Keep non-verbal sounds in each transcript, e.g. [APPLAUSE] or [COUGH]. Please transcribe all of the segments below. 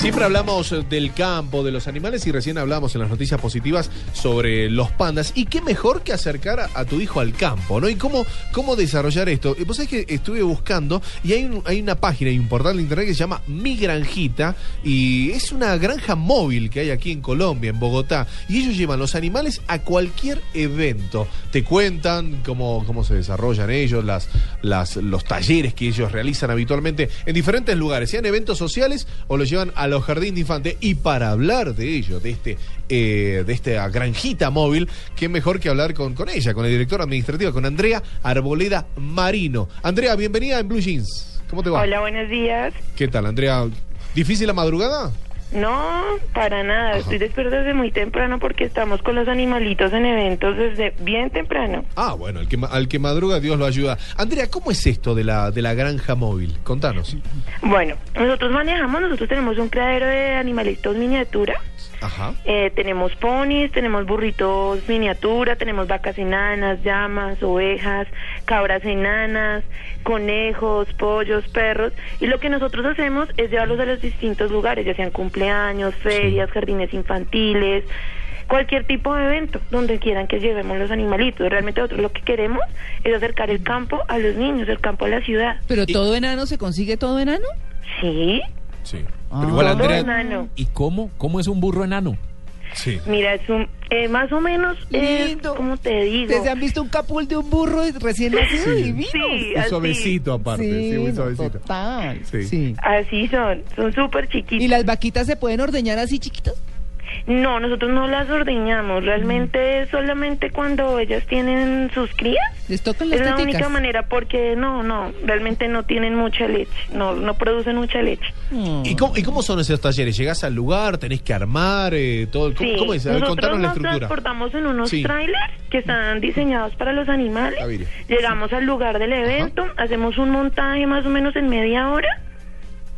Siempre hablamos del campo, de los animales y recién hablamos en las noticias positivas sobre los pandas. Y qué mejor que acercar a, tu hijo al campo, ¿no? Y cómo, cómo desarrollar esto. Vos sabés que estuve buscando y hay, hay una página y un de internet que se llama Mi Granjita y es una granja móvil que hay aquí en Colombia, en Bogotá. Y ellos llevan los animales a cualquier evento. Te cuentan cómo, cómo se desarrollan ellos, las, los talleres que ellos realizan habitualmente en diferentes lugares, sean eventos sociales o los llevan a los jardines de infantes. Y para hablar de ello, de este, eh, de esta granjita móvil, qué mejor que hablar con, con ella, con el director administrativo, con Andrea Arboleda Marino. Andrea, bienvenida en Blue Jeans. ¿Cómo te va? Hola, buenos días. ¿Qué tal, Andrea? ¿Difícil la madrugada? No, para nada. Estoy despierta desde muy temprano porque estamos con los animalitos en eventos desde bien temprano. Ah, bueno, al que, al que madruga Dios lo ayuda. Andrea, ¿cómo es esto de la, de la granja móvil? Contanos. Bueno, nosotros manejamos, nosotros tenemos un criadero de animalitos miniatura. Ajá. Eh, tenemos ponis, tenemos burritos miniatura, tenemos vacas enanas, llamas, ovejas, cabras enanas, conejos, pollos, perros. Y lo que nosotros hacemos es llevarlos a los distintos lugares, ya sean cumpleaños, ferias, jardines infantiles, cualquier tipo de evento, donde quieran que llevemos los animalitos. Realmente nosotros lo que queremos es acercar el campo a los niños, el campo a la ciudad. ¿Pero todo enano se consigue todo enano? Sí, Sí. Ah. Pero igual, Andrea. enano. ¿Y cómo? ¿Cómo es un burro enano? Sí. Mira, es un, eh, más o menos, es, Lindo. como te digo. ¿Ustedes han visto un capul de un burro recién nacido Sí. divino? Sí, Un así. suavecito aparte. Sí, muy no, suavecito. total. Sí. Sí. Así son, son súper chiquitos. ¿Y las vaquitas se pueden ordeñar así chiquitas? No, nosotros no las ordeñamos, realmente es solamente cuando ellas tienen sus crías. ¿Les tocan las Es la teticas? única manera porque no, no, realmente no tienen mucha leche, no, no producen mucha leche. ¿Y cómo, ¿Y cómo son esos talleres? ¿Llegás al lugar? ¿Tenés que armar? Eh, todo, ¿cómo, Sí, cómo es? A ver, nosotros la nos estructura. transportamos en unos Sí. trailers que están diseñados para los animales. Llegamos al lugar del evento, hacemos un montaje más o menos en media hora.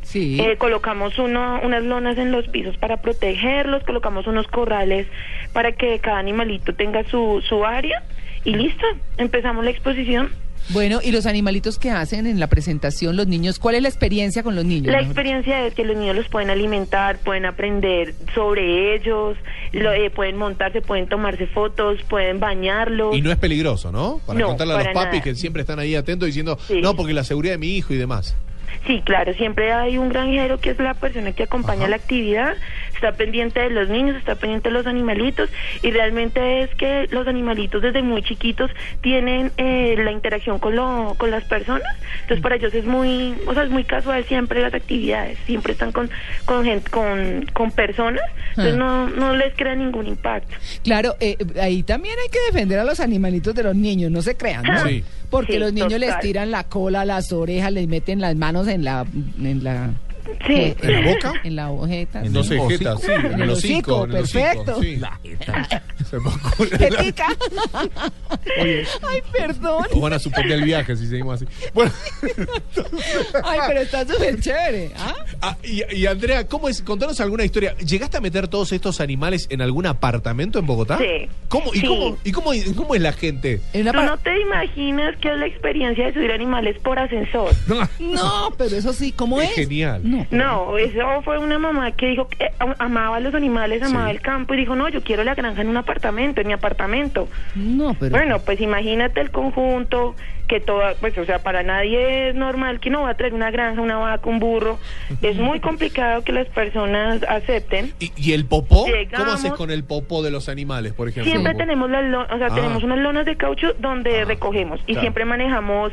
Sí. Eh, colocamos uno, unas lonas en los pisos para protegerlos, colocamos unos corrales para que cada animalito tenga su, su área y listo, empezamos la exposición. Bueno, ¿y los animalitos que hacen en la presentación los niños? ¿Cuál es la experiencia con los niños? La mejor? experiencia es que los niños los pueden alimentar, pueden aprender sobre ellos, lo- eh, pueden montarse, pueden tomarse fotos, pueden bañarlos. Y no es peligroso, ¿no? Para No, contarle a los papis nada. que siempre están ahí atentos diciendo, Sí. no, porque la seguridad de mi hijo y demás. Sí, claro, siempre hay un granjero que es la persona que acompaña Ajá. la actividad, está pendiente de los niños, está pendiente de los animalitos y realmente es que los animalitos desde muy chiquitos tienen eh, la interacción con, lo, con las personas, entonces para ellos es muy, o sea, es muy casual siempre las actividades, siempre están con con gente, con, con personas, entonces Ah. no, no les crea ningún impacto. Claro, eh, ahí también hay que defender a los animalitos de los niños, no se crean, ¿no? Sí. Porque Sí, los niños les tiran la cola, las orejas, les meten las manos en la... En la Sí. ¿qué? ¿En la boca? [LAUGHS] En la ojeta. En hocico. jeta, sí, En el hocico, hocico, en el hocico, perfecto. sí. La jeta. [LAUGHS] Se me [LAUGHS] ocurre. Jetica. Ay, perdón. O van a suspender el viaje si seguimos así. Bueno, Ay, pero está súper chévere. ¿ah? ah, y, y Andrea, ¿cómo es? Contanos alguna historia. ¿Llegaste a meter todos estos animales en algún apartamento en Bogotá? Sí. ¿Cómo, y, Sí. cómo, y cómo, cómo es la gente? Tú no te imaginas que es la experiencia de subir animales por ascensor. No, pero eso sí, ¿cómo Es es? genial. No. No, eso fue una mamá que dijo que am- amaba a los animales, amaba Sí. el campo y dijo, no, yo quiero la granja en un apartamento, en mi apartamento. No, pero... Bueno, pues imagínate el conjunto, que toda, pues o sea, para nadie es normal que no va a traer una granja, una vaca, un burro. Es muy complicado que las personas acepten. ¿Y, y el popó? ¿Cómo haces con el popó de los animales, por ejemplo? Siempre tenemos las lo- o sea, Ah. tenemos unas lonas de caucho donde Ah, recogemos y claro. siempre manejamos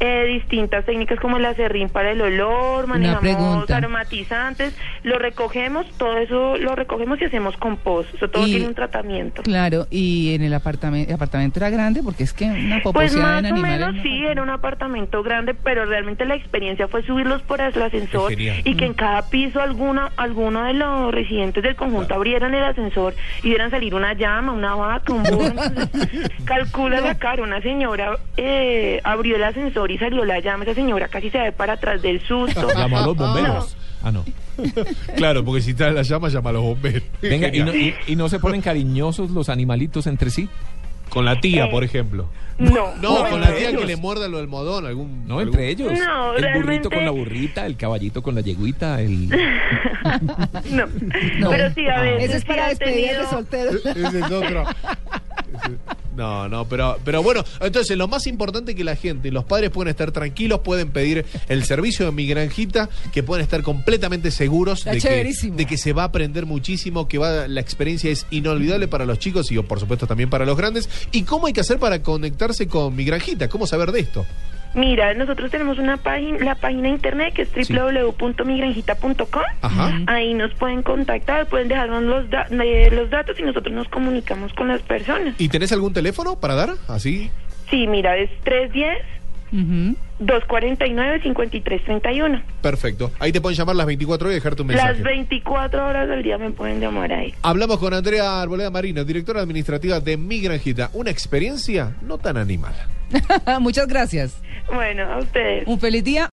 eh, distintas técnicas como el acerrín para el olor, manejamos aromatizantes, lo recogemos, todo eso lo recogemos y hacemos compost, eso todo Y- tiene un tratamiento. Claro, y en el apartamento, el apartamento era grande porque es que una Pues o animales. menos. Sí, era un apartamento grande, pero realmente la experiencia fue subirlos por el ascensor y que en cada piso alguna, alguno de los residentes del conjunto abrieran el ascensor y vieran salir una llama, una vaca, un burro. Entonces, [LAUGHS] [LAUGHS] calcula la cara, una señora eh, abrió el ascensor y salió la llama, esa señora casi se ve para atrás del susto. [LAUGHS] Llamó a los bomberos. Ah, no. Claro, porque si está en la llama, llama a los bomberos. Venga, ¿y no, y- y no se ponen cariñosos los animalitos entre sí? Con la tía, Eh, por ejemplo. No, No, no, con la tía que le muerda lo almohadón, algún. No, algún- entre ellos. No, el burrito con la burrita, el caballito con la yeguita, el... [LAUGHS] no. Pero sí, a veces Ese es sí para ha despedidas de tenido- solteros. Ese es otro. Ese- [LAUGHS] No, no, pero, pero bueno, entonces lo más importante es que la gente, los padres pueden estar tranquilos, pueden pedir el servicio de mi granjita, que pueden estar completamente seguros de que, de que se va a aprender muchísimo, que va, la experiencia es inolvidable para los chicos y por supuesto también para los grandes. ¿Y cómo hay que hacer para conectarse con mi granjita? ¿Cómo saber de esto? Mira, nosotros tenemos una página, la página de internet que es Sí. www.migranjita.com. Ajá. Ahí nos pueden contactar, pueden dejarnos los, da- eh, los datos y nosotros nos comunicamos con las personas. ¿Y tenés algún teléfono para dar? Así. Sí, mira, es 310 Ujú. 249-5331. Perfecto. Ahí te pueden llamar las 24 horas y dejarte un mensaje. Las 24 horas del día me pueden llamar ahí. Hablamos con Andrea Arboleda Marino, directora administrativa de Mi Granjita. Una experiencia no tan animal. [LAUGHS] Muchas gracias. Bueno, a ustedes. Un feliz día.